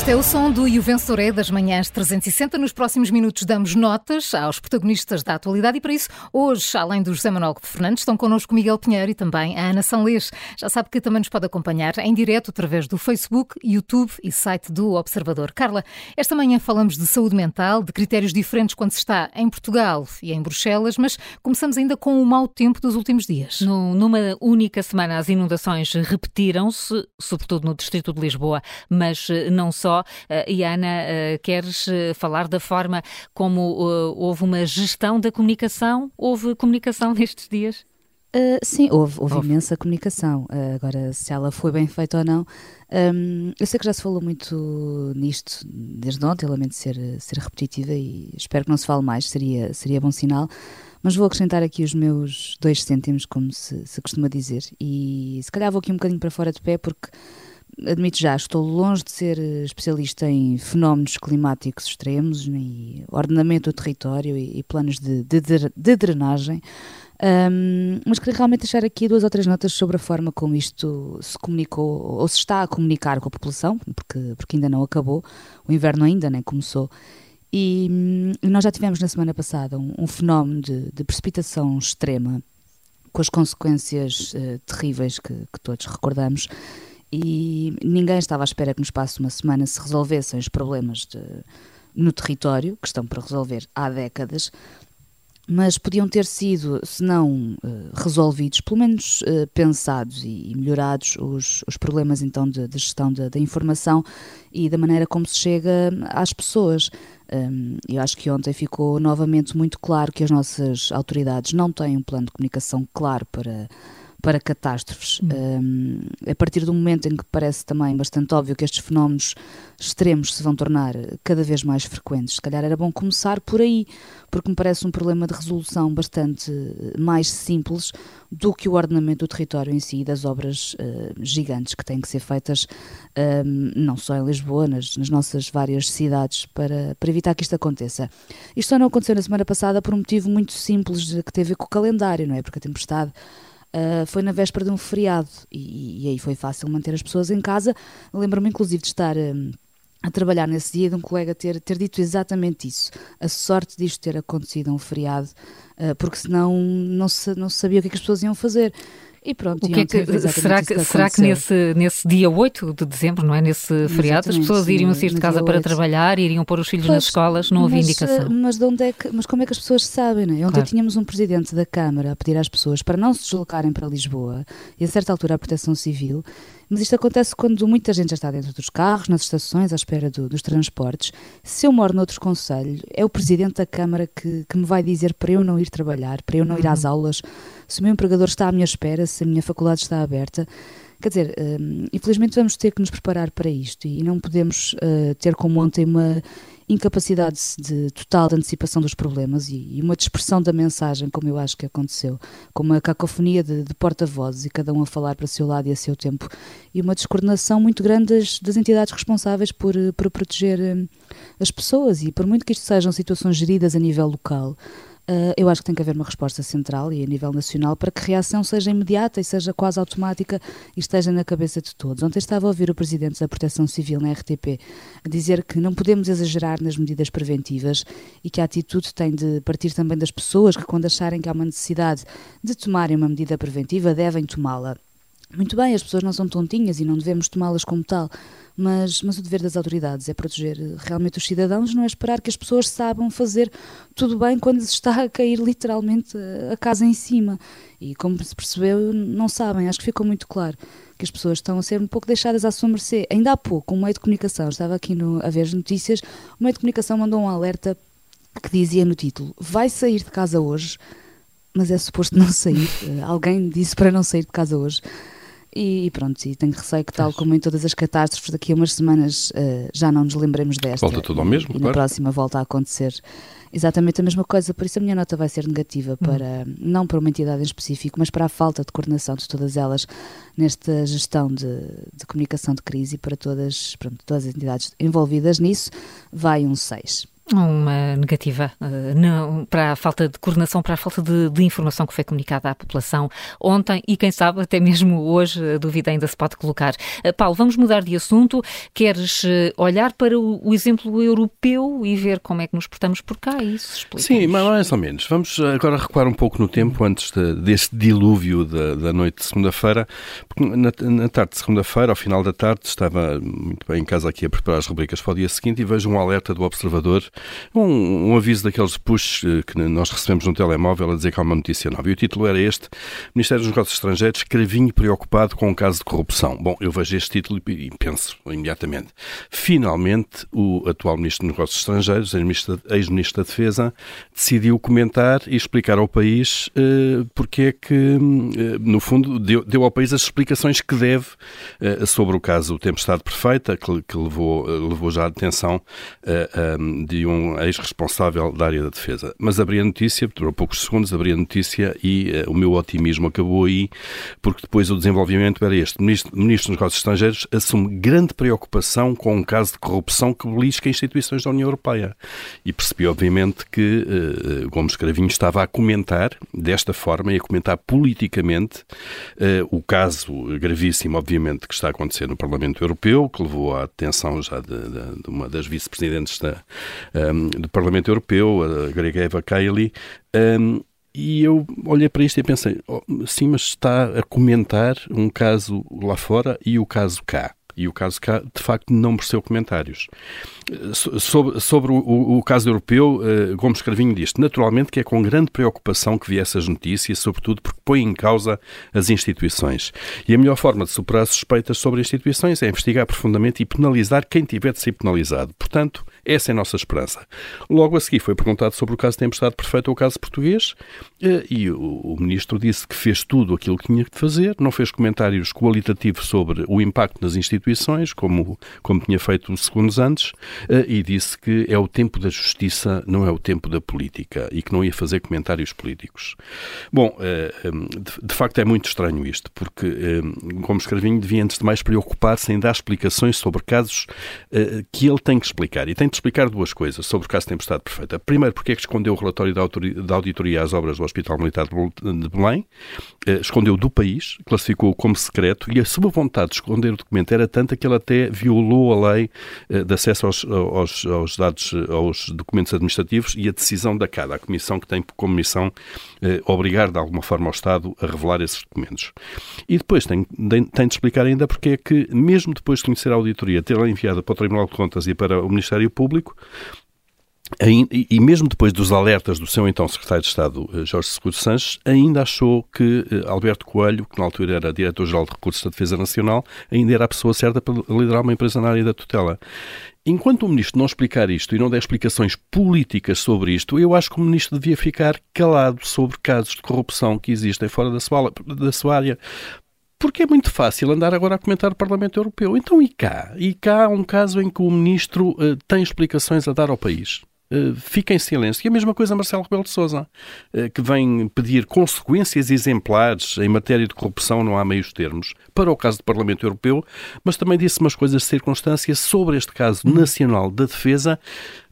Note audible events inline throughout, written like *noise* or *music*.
Este é o som do Juvensoré das manhãs 360. Nos próximos minutos damos notas aos protagonistas da atualidade e para isso, hoje, além do José Manuel Fernandes, estão connosco Miguel Pinheiro e também a Ana Sanlês. Já sabe que também nos pode acompanhar em direto através do Facebook, YouTube e site do Observador. Carla, esta manhã falamos de saúde mental, de critérios diferentes quando se está em Portugal e em Bruxelas, mas começamos ainda com o mau tempo dos últimos dias. No, numa única semana, as inundações repetiram-se, sobretudo no Distrito de Lisboa, mas eh, não só. Eh, e Ana, eh, queres eh, falar da forma como houve uma gestão da comunicação? Houve comunicação *laughs* nestes dias? Uh, sim, houve, houve, houve, imensa comunicação. Uh, agora, se ela foi bem feita ou não, um, eu sei que já se falou muito nisto desde ontem, lamento ser, ser repetitiva e espero que não se fale mais, seria, seria bom sinal. Mas vou acrescentar aqui os meus dois cêntimos, como se, se costuma dizer, e se calhar vou aqui um bocadinho para fora de pé, porque admito já, estou longe de ser especialista em fenómenos climáticos extremos, e ordenamento do território e, e planos de, de, de drenagem, um, mas queria realmente deixar aqui duas ou três notas sobre a forma como isto se comunicou, ou se está a comunicar com a população, porque, porque ainda não acabou, o inverno ainda nem começou. E, e nós já tivemos na semana passada um, um fenómeno de, de, precipitação extrema, com as consequências uh, terríveis que, que todos recordamos e ninguém estava à espera que no espaço de uma semana se resolvessem os problemas de, no território, que estão para resolver há décadas, mas podiam ter sido, se não uh, resolvidos, pelo menos uh, pensados e, melhorados os, os problemas então de, de gestão da informação e da maneira como se chega às pessoas. Um, eu acho que ontem ficou novamente muito claro que as nossas autoridades não têm um plano de comunicação claro para para catástrofes. Um, a partir do momento em que parece também bastante óbvio que estes fenómenos extremos se vão tornar cada vez mais frequentes, se calhar era bom começar por aí, porque me parece um problema de resolução bastante mais simples do que o ordenamento do território em si, das obras uh, gigantes que têm que ser feitas, um, não só em Lisboa, nas, nas, nossas várias cidades, para, para evitar que isto aconteça. Isto só não aconteceu na semana passada por um motivo muito simples que teve a ver com o calendário, não é? Porque a tempestade uh, foi na véspera de um feriado e, e, aí foi fácil manter as pessoas em casa. Lembro-me inclusive de estar. Uh, a trabalhar nesse dia de um colega ter, ter dito exatamente isso. A sorte disto ter acontecido um feriado, uh, porque senão não se, não se sabia o que, é que as pessoas iam fazer. E pronto, o que é que, será que, será que nesse, nesse dia 8 de dezembro, não é? Nesse feriado, as pessoas iriam sair de casa para 8. trabalhar, iriam pôr os filhos pois, nas escolas, não havia mas, indicação. Mas, de onde é que, mas como é que as pessoas sabem, não é? Ontem claro. tínhamos um presidente da Câmara a pedir às pessoas para não se deslocarem para Lisboa e a certa altura a Proteção Civil mas isto acontece quando muita gente já está dentro dos carros, nas estações, à espera do, dos transportes. Se eu moro noutro conselho, é o presidente da Câmara que, que me vai dizer para eu não ir trabalhar, para eu não ir às uhum. aulas, se o meu empregador está à minha espera, se a minha faculdade está aberta. Quer dizer, um, infelizmente vamos ter que nos preparar para isto e não podemos uh, ter como ontem uma incapacidade de, total de antecipação dos problemas e, e, uma dispersão da mensagem, como eu acho que aconteceu, com uma cacofonia de, de porta-vozes e cada um a falar para o seu lado e a seu tempo, e uma descoordenação muito grande das, das entidades responsáveis por, por proteger hum, as pessoas. E por muito que isto sejam situações geridas a nível local, eu acho que tem que haver uma resposta central e a nível nacional para que a reação seja imediata e seja quase automática e esteja na cabeça de todos. Ontem estava a ouvir o Presidente da Proteção Civil na RTP dizer que não podemos exagerar nas medidas preventivas e que a atitude tem de partir também das pessoas que, quando acharem que há uma necessidade de tomarem uma medida preventiva, devem tomá-la. Muito bem, as pessoas não são tontinhas e não devemos tomá-las como tal, mas, mas o dever das autoridades é proteger realmente os cidadãos, não é esperar que as pessoas saibam fazer tudo bem quando está a cair literalmente a casa em cima. E como se percebeu, não sabem. Acho que ficou muito claro que as pessoas estão a ser um pouco deixadas à sua mercê. Ainda há pouco, um meio de comunicação, estava aqui no, a ver as notícias, o meio de comunicação mandou um alerta que dizia no título: Vai sair de casa hoje, mas é suposto não sair. Alguém disse para não sair de casa hoje. E, pronto, e tenho receio que, tal como em todas as catástrofes, daqui a umas semanas uh, já não nos lembremos desta. Volta tudo ao mesmo, e, claro. na próxima volta a acontecer exatamente a mesma coisa. Por isso a minha nota vai ser negativa, hum. para, não para uma entidade em específico, mas para a falta de coordenação de todas elas nesta gestão de, de comunicação de crise e para todas, pronto, todas as entidades envolvidas nisso, vai um 6. Uma negativa uh, não, para a falta de coordenação, para a falta de, de, informação que foi comunicada à população ontem e, quem sabe, até mesmo hoje, a dúvida ainda se pode colocar. Uh, Paulo, vamos mudar de assunto. Queres olhar para o, o, exemplo europeu e ver como é que nos portamos por cá? Isso explica. Sim, mais ou menos. Vamos agora recuar um pouco no tempo antes de, deste dilúvio da, da noite de segunda-feira. Na, na tarde de segunda-feira, ao final da tarde, estava muito bem em casa aqui a preparar as rubricas para o dia seguinte e vejo um alerta do Observador um, um aviso daqueles push eh, que nós recebemos no telemóvel a dizer que há uma notícia nova. E o título era este: Ministério dos Negócios Estrangeiros, cravinho preocupado com o um caso de corrupção. Bom, eu vejo este título e penso imediatamente. Finalmente, o atual Ministro dos Negócios Estrangeiros, ex-Ministro da Defesa, decidiu comentar e explicar ao país uh, porque é que, uh, no fundo, deu, deu, ao país as explicações que deve uh, sobre o caso Tempestade Perfeita, que, que levou, levou já a detenção de um ex-responsável da área da defesa. Mas abri a notícia, durou poucos segundos, abri a notícia e uh, o meu otimismo acabou aí, porque depois o desenvolvimento era este. O ministro, ministro dos Negócios Estrangeiros assume grande preocupação com um caso de corrupção que belisca instituições da União Europeia. E percebi, obviamente, que uh, Gomes Cravinho estava a comentar desta forma e a comentar politicamente uh, o caso gravíssimo, obviamente, que está a acontecer no Parlamento Europeu, que levou à detenção já de, de, de uma das vice-presidentes da, um, do Parlamento Europeu, a grega Eva Kaili, um, e eu olhei para isto e pensei, oh, sim, mas está a comentar um caso lá fora e o caso cá. E o caso cá, de facto, não mereceu comentários. Sobre, sobre o, o, caso europeu, uh, Gomes Carvinho diz naturalmente que é com grande preocupação que vi essas notícias, sobretudo porque põe em causa as instituições. E a melhor forma de superar suspeitas sobre instituições é investigar profundamente e penalizar quem tiver de ser penalizado. Portanto, essa é a nossa esperança. Logo a seguir foi perguntado sobre o caso de tempestade perfeita ou o caso português eh, e o, ministro disse que fez tudo aquilo que tinha que fazer, não fez comentários qualitativos sobre o impacto nas instituições, como, como tinha feito segundos antes, eh, e disse que é o tempo da justiça, não é o tempo da política, e que não ia fazer comentários políticos. Bom, eh, de facto é muito estranho isto, porque Gomes Carvinho devia, antes de mais, preocupar-se em dar explicações sobre casos que ele tem que explicar. E tem de explicar duas coisas sobre o caso de Tempestade Perfeita. Primeiro, porque é que escondeu o relatório da auditoria às obras do Hospital Militar de Belém, eh, escondeu do país, classificou-o como secreto, e a sua vontade de esconder o documento era tanta que ele até violou a lei eh, de acesso aos, aos, aos dados, aos documentos administrativos e a decisão da CADA, a comissão que tem como missão eh, obrigar de alguma forma ao Estado a revelar esses documentos. E depois tem, tem de explicar ainda porque é que, mesmo depois de conhecer a auditoria, ter-la enviada para o Tribunal de Contas e para o Ministério Público, e mesmo depois dos alertas do seu então secretário de Estado, eh, Jorge Seguro Sanches, ainda achou que eh, Alberto Coelho, que na altura era diretor-geral de Recursos da Defesa Nacional, ainda era a pessoa certa para liderar uma empresa na área da tutela. Enquanto o ministro não explicar isto e não der explicações políticas sobre isto, eu acho que o ministro devia ficar calado sobre casos de corrupção que existem fora da sua, da sua área porque é muito fácil andar agora a comentar o Parlamento Europeu. Então, e cá? E cá há um caso em que o ministro uh, tem explicações a dar ao país. Uh, fica em silêncio. E a mesma coisa Marcelo Rebelo de Sousa, uh, que vem pedir consequências exemplares em matéria de corrupção, não há meios termos, para o caso do Parlamento Europeu, mas também disse umas coisas de circunstância sobre este caso nacional da defesa,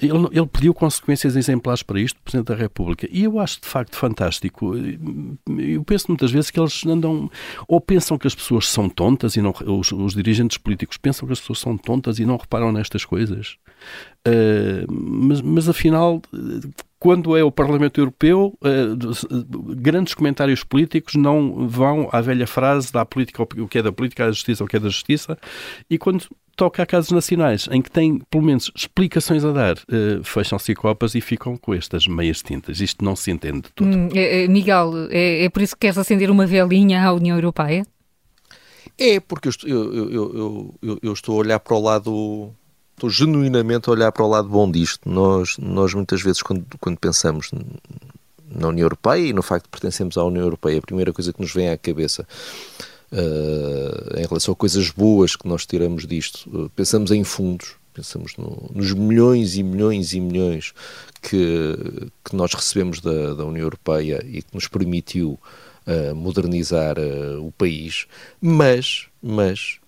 ele, ele, pediu consequências exemplares para isto, Presidente da República. E eu acho de facto fantástico. Eu penso muitas vezes que eles andam. Ou pensam que as pessoas são tontas e não. Os, os dirigentes políticos pensam que as pessoas são tontas e não reparam nestas coisas. Uh, mas, mas afinal quando é o Parlamento Europeu, uh, grandes comentários políticos não vão à velha frase da política, o que é da política, a justiça, o que é da justiça, e quando toca a casos nacionais em que têm, pelo menos, explicações a dar, uh, fecham-se copas e ficam com estas meias tintas. Isto não se entende de tudo. Hum, é, é, Miguel, é, é, por isso que queres acender uma velinha à União Europeia? É, porque eu, eu, eu, eu, eu estou a olhar para o lado estou genuinamente a olhar para o lado bom disto. Nós, nós muitas vezes, quando, quando pensamos na União Europeia e no facto de pertencermos à União Europeia, a primeira coisa que nos vem à cabeça uh, em relação a coisas boas que nós tiramos disto, uh, pensamos em fundos, pensamos no, nos milhões e milhões e milhões que, que nós recebemos da, da União Europeia e que nos permitiu uh, modernizar o país, mas, mas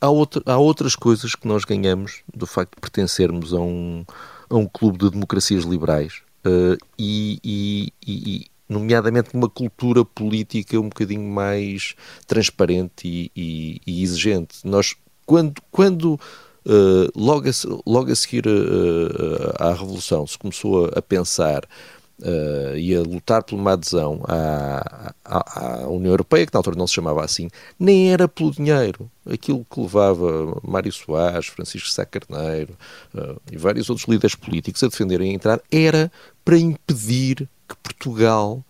há, outra, há outras coisas que nós ganhamos do facto de pertencermos a um, a um clube de democracias liberais uh, e, e, e, nomeadamente uma cultura política um bocadinho mais transparente e, e, exigente. Nós, quando, quando uh, logo, a, logo a seguir uh, à Revolução se começou a, a pensar uh, e a lutar por uma adesão à, à, à, União Europeia, que na altura não se chamava assim, nem era pelo dinheiro. Aquilo que levava Mário Soares, Francisco Sá Carneiro uh, e vários outros líderes políticos a defenderem a entrar era para impedir que Portugal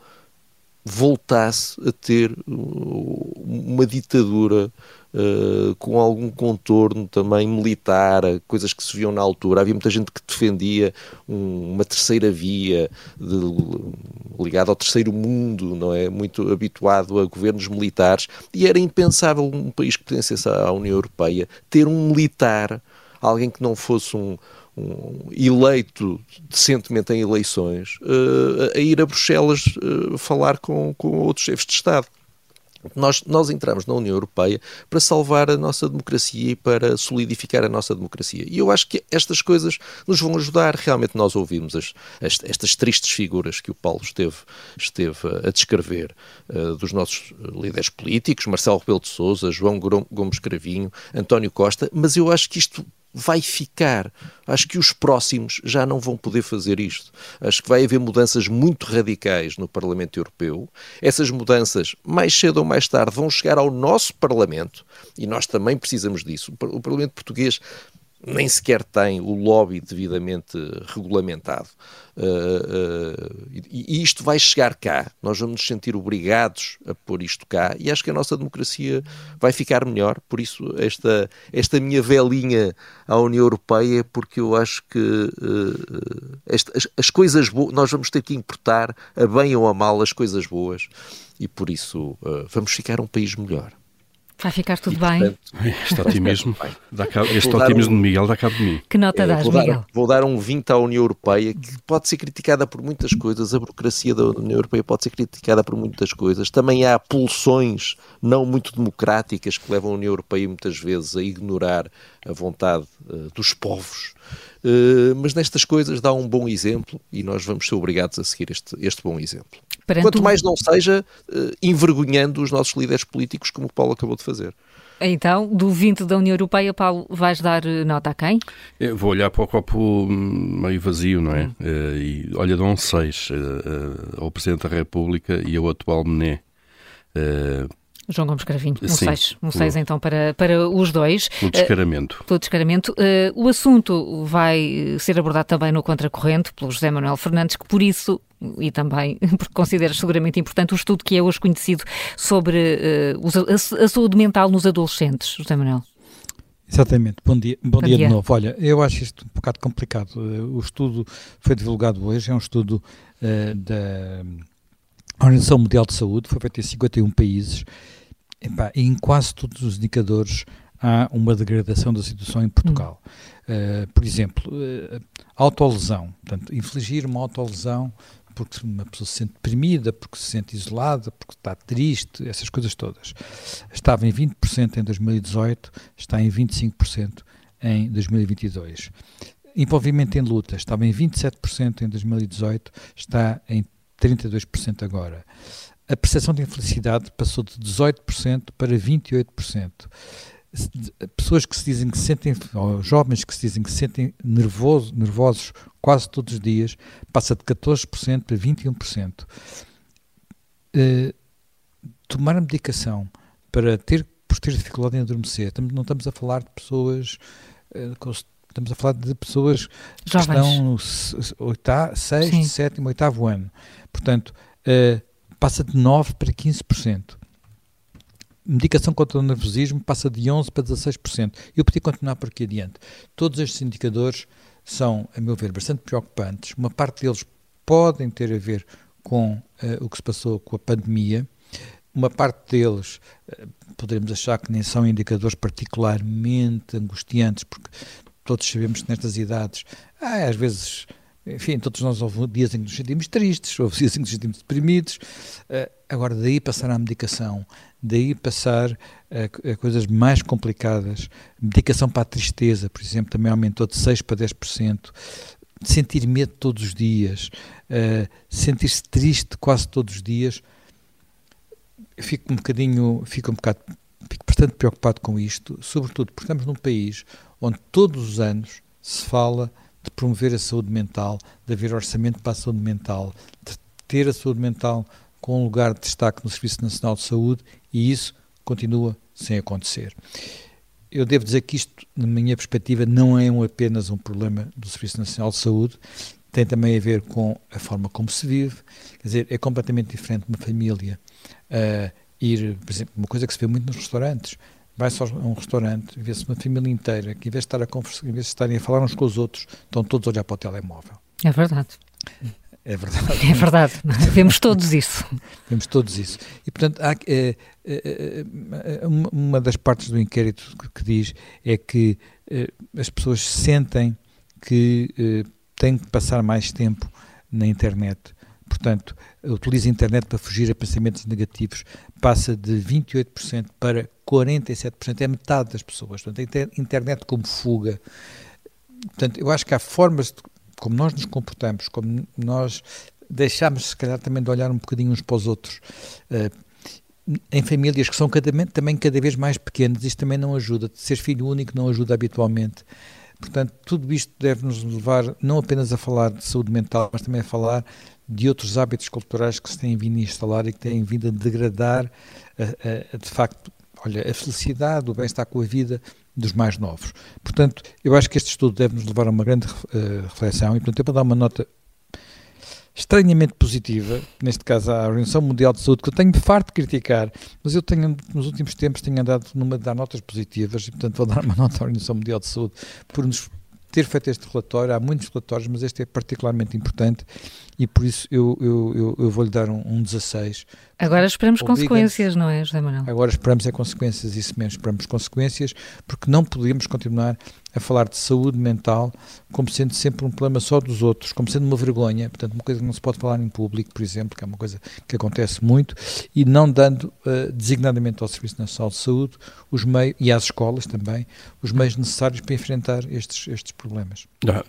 voltasse a ter uma ditadura uh, com algum contorno também militar, coisas que se viam na altura. Havia muita gente que defendia um, uma terceira via ligada ao terceiro mundo, não é? Muito habituado a governos militares, e era impensável um país que pertencesse à União Europeia ter um militar, alguém que não fosse um, um eleito decentemente em eleições, uh, a ir a Bruxelas uh, falar com, com outros chefes de Estado. Nós, nós entramos na União Europeia para salvar a nossa democracia e para solidificar a nossa democracia. E eu acho que estas coisas nos vão ajudar. Realmente nós ouvimos as, as, estas tristes figuras que o Paulo esteve, esteve a descrever uh, dos nossos líderes políticos, Marcelo Rebelo de Sousa, João Gomes Cravinho, António Costa, mas eu acho que isto vai ficar. Acho que os próximos já não vão poder fazer isto. Acho que vai haver mudanças muito radicais no Parlamento Europeu. Essas mudanças, mais cedo ou mais tarde, vão chegar ao nosso Parlamento e nós também precisamos disso. O Parlamento Português nem sequer tem o lobby devidamente regulamentado. Uh, uh, e, e, isto vai chegar cá. Nós vamos nos sentir obrigados a pôr isto cá e acho que a nossa democracia vai ficar melhor. Por isso, esta, esta minha velinha à União Europeia, porque eu acho que uh, esta, as, as, coisas boas, nós vamos ter que importar, a bem ou a mal, as coisas boas e por isso vamos ficar um país melhor. Vai ficar tudo e, bem. Portanto, este otimismo, dá cabo, este otimismo um, de Miguel dá cabo de mim. Que nota é, dás, vou Miguel? Dar, vou dar um 20 à União Europeia, que pode ser criticada por muitas coisas, a burocracia da União Europeia pode ser criticada por muitas coisas. Também há pulsões não muito democráticas que levam a União Europeia muitas vezes a ignorar a vontade uh, dos povos. Uh, mas nestas coisas dá um bom exemplo e nós vamos ser obrigados a seguir este, este bom exemplo. Perante Quanto mais não seja uh, envergonhando os nossos líderes políticos, como o Paulo acabou de fazer. Então, do 20 da União Europeia, Paulo, vais dar eh, nota a quem? Eu vou olhar para o copo meio vazio, não é? Hum. Uh, e olha, dão seis uh, ao Presidente da República e ao atual Mené. João Gomes Cravinho, um 6. Um 6 então para, para os dois. O descaramento. Uh, pelo descaramento. Uh, o assunto vai ser abordado também no Contracorrente pelo José Manuel Fernandes, que por isso e também *laughs* porque considero seguramente importante o estudo que é hoje conhecido sobre uh, a, a, saúde mental nos adolescentes, José Manuel. Exatamente. Bom dia, bom, bom dia, dia, de novo. Olha, eu acho isto um bocado complicado. O estudo foi divulgado hoje, é um estudo uh, da Organização Mundial de Saúde, foi feito em 51 países e em quase todos os indicadores há uma degradação da situação em Portugal. Hum. Uh, por exemplo, uh, autolesão, portanto, infligir uma autolesão porque uma pessoa se sente deprimida, porque se sente isolada, porque está triste, essas coisas todas. Estava em 20% em 2018, está em 25% em 2022. Envolvimento em luta estava em 27% em 2018, está em 32% agora. A percepção de infelicidade passou de 18% para 28%. Pessoas que se dizem que se sentem, ou jovens que se dizem que se sentem nervoso, nervosos quase todos os dias, passa de 14% para 21%. Uh, eh, tomar a medicação para ter, por ter dificuldade em adormecer, não estamos a falar de pessoas uh, com Estamos a falar de pessoas que estão no oitavo, sexto, sétimo, oitavo ano. Portanto, uh, passa de 9% para 15%. Medicação contra o nervosismo passa de 11% para 16%. Eu podia continuar por aqui adiante. Todos estes indicadores são, a meu ver, bastante preocupantes. Uma parte deles podem ter a ver com uh, o que se passou com a pandemia. Uma parte deles uh, poderemos achar que nem são indicadores particularmente angustiantes, porque todos sabemos que nestas idades, ah, às vezes, enfim, todos nós houve dias em que nos sentimos tristes, houve dias em que nos sentimos deprimidos. Uh, agora, daí passar à medicação, daí passar a, a, coisas mais complicadas, medicação para a tristeza, por exemplo, também aumentou de 6% para 10%. sentir medo todos os dias, uh, sentir-se triste quase todos os dias, fico um bocadinho, fico um bocado, fico bastante preocupado com isto, sobretudo porque estamos num país onde todos os anos se fala de promover a saúde mental, de haver orçamento para a saúde mental, de ter a saúde mental com um lugar de destaque no Serviço Nacional de Saúde e isso continua sem acontecer. Eu devo dizer que isto, na minha perspectiva, não é apenas um problema do Serviço Nacional de Saúde, tem também a ver com a forma como se vive, quer dizer, é completamente diferente uma família uh, ir, por exemplo, uma coisa que se vê muito nos restaurantes, vai só a um restaurante, vê-se uma família inteira que em vez de estar a conversar, em vez de estarem a falar uns com os outros, estão todos a olhar para o telemóvel. É verdade. É verdade. É verdade. *laughs* Vemos todos isso. Vemos todos isso. E, portanto, há, é, é, é, uma das partes do inquérito que, que diz é que é, as pessoas sentem que é, têm que passar mais tempo na internet. Portanto, utiliza a internet para fugir a pensamentos negativos. Passa de 28% para 47%. É metade das pessoas. Portanto, a internet como fuga. Portanto, eu acho que há formas de como nós nos comportamos, como nós deixamos, se calhar, também de olhar um bocadinho uns para os outros, uh, em famílias que são cada, também cada vez mais pequenas, isto também não ajuda. Ser filho único não ajuda habitualmente. Portanto, tudo isto deve nos levar não apenas a falar de saúde mental, mas também a falar de outros hábitos culturais que se têm vindo a instalar e que têm vindo a degradar, de facto, olha, a felicidade, o bem-estar com a vida dos mais novos. Portanto, eu acho que este estudo deve nos levar a uma grande uh, reflexão e, portanto, eu vou dar uma nota estranhamente positiva, neste caso à Organização Mundial de Saúde, que eu tenho farto de criticar, mas eu tenho, nos últimos tempos, tenho andado numa de dar notas positivas e, portanto, vou dar uma *laughs* nota à Organização Mundial de Saúde por nos ter feito este relatório, há muitos relatórios, mas este é particularmente importante e por isso eu, eu, eu, eu vou-lhe dar um, um 16. Agora esperamos consequências, não é, José Manuel? Agora esperamos é consequências, isso mesmo, esperamos consequências, porque não podemos continuar a falar de saúde mental como sendo sempre um problema só dos outros, como sendo uma vergonha, portanto, uma coisa que não se pode falar em público, por exemplo, que é uma coisa que acontece muito, e não dando uh, designadamente ao Serviço Nacional de Saúde os meios, e às escolas também, os meios necessários para enfrentar estes, estes problemas. Ah,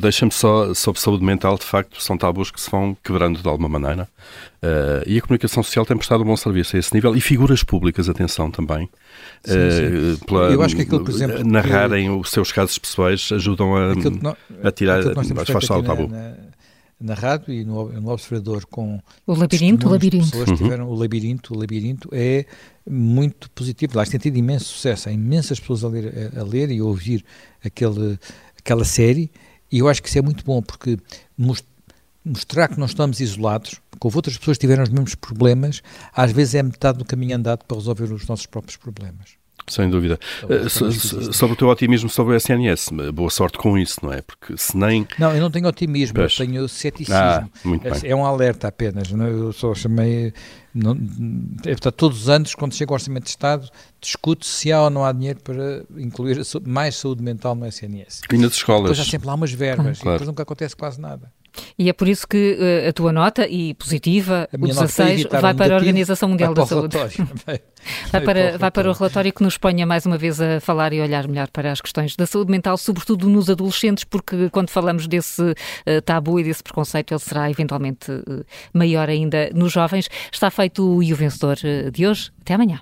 Deixa-me só, sobre saúde mental, de facto, são tabus que se vão quebrando de alguma maneira. Uh, e a comunicação social tem prestado um bom serviço a esse nível e figuras públicas, atenção também. Sim, sim. Uh, pela, Eu acho que aquilo, por exemplo, narrarem que, os seus casos pessoais ajudam a, no, a tirar, a afastar o tabu. Na, na, na rádio e no, no Observador com o labirinto, o labirinto. pessoas uhum. tiveram o labirinto, o labirinto é muito positivo. Lá tem tido imenso sucesso, há imensas pessoas a ler, a, a ler e a ouvir aquele, aquela série e eu acho que isso é muito bom porque mostra mostrar que não estamos isolados, que houve outras pessoas que tiveram os mesmos problemas, às vezes é metade do caminho andado para resolver os nossos próprios problemas. Sem dúvida. Uh, sobre o teu otimismo sobre o SNS, boa sorte com isso, não é? Porque se nem. Não, eu não tenho otimismo, eu tenho ceticismo. Ah, é, é um alerta apenas. Não? É? Eu só chamei. Não, é, todos os anos, quando chega o Orçamento de Estado, discute se há ou não há dinheiro para incluir mais saúde mental no SNS. E nas escolas. Depois há sempre lá umas verbas claro. e depois nunca acontece quase nada. E é por isso que uh, a tua nota, e positiva, o 16, *laughs* vai para a Organização Mundial da Saúde. vai, vai, para, vai para o relatório que nos ponha mais uma vez a falar e olhar melhor para as questões da saúde mental, sobretudo nos adolescentes, porque quando falamos desse uh, tabu e desse preconceito, ele será eventualmente uh, maior ainda nos jovens. Está feito o e o vencedor de hoje. Até amanhã.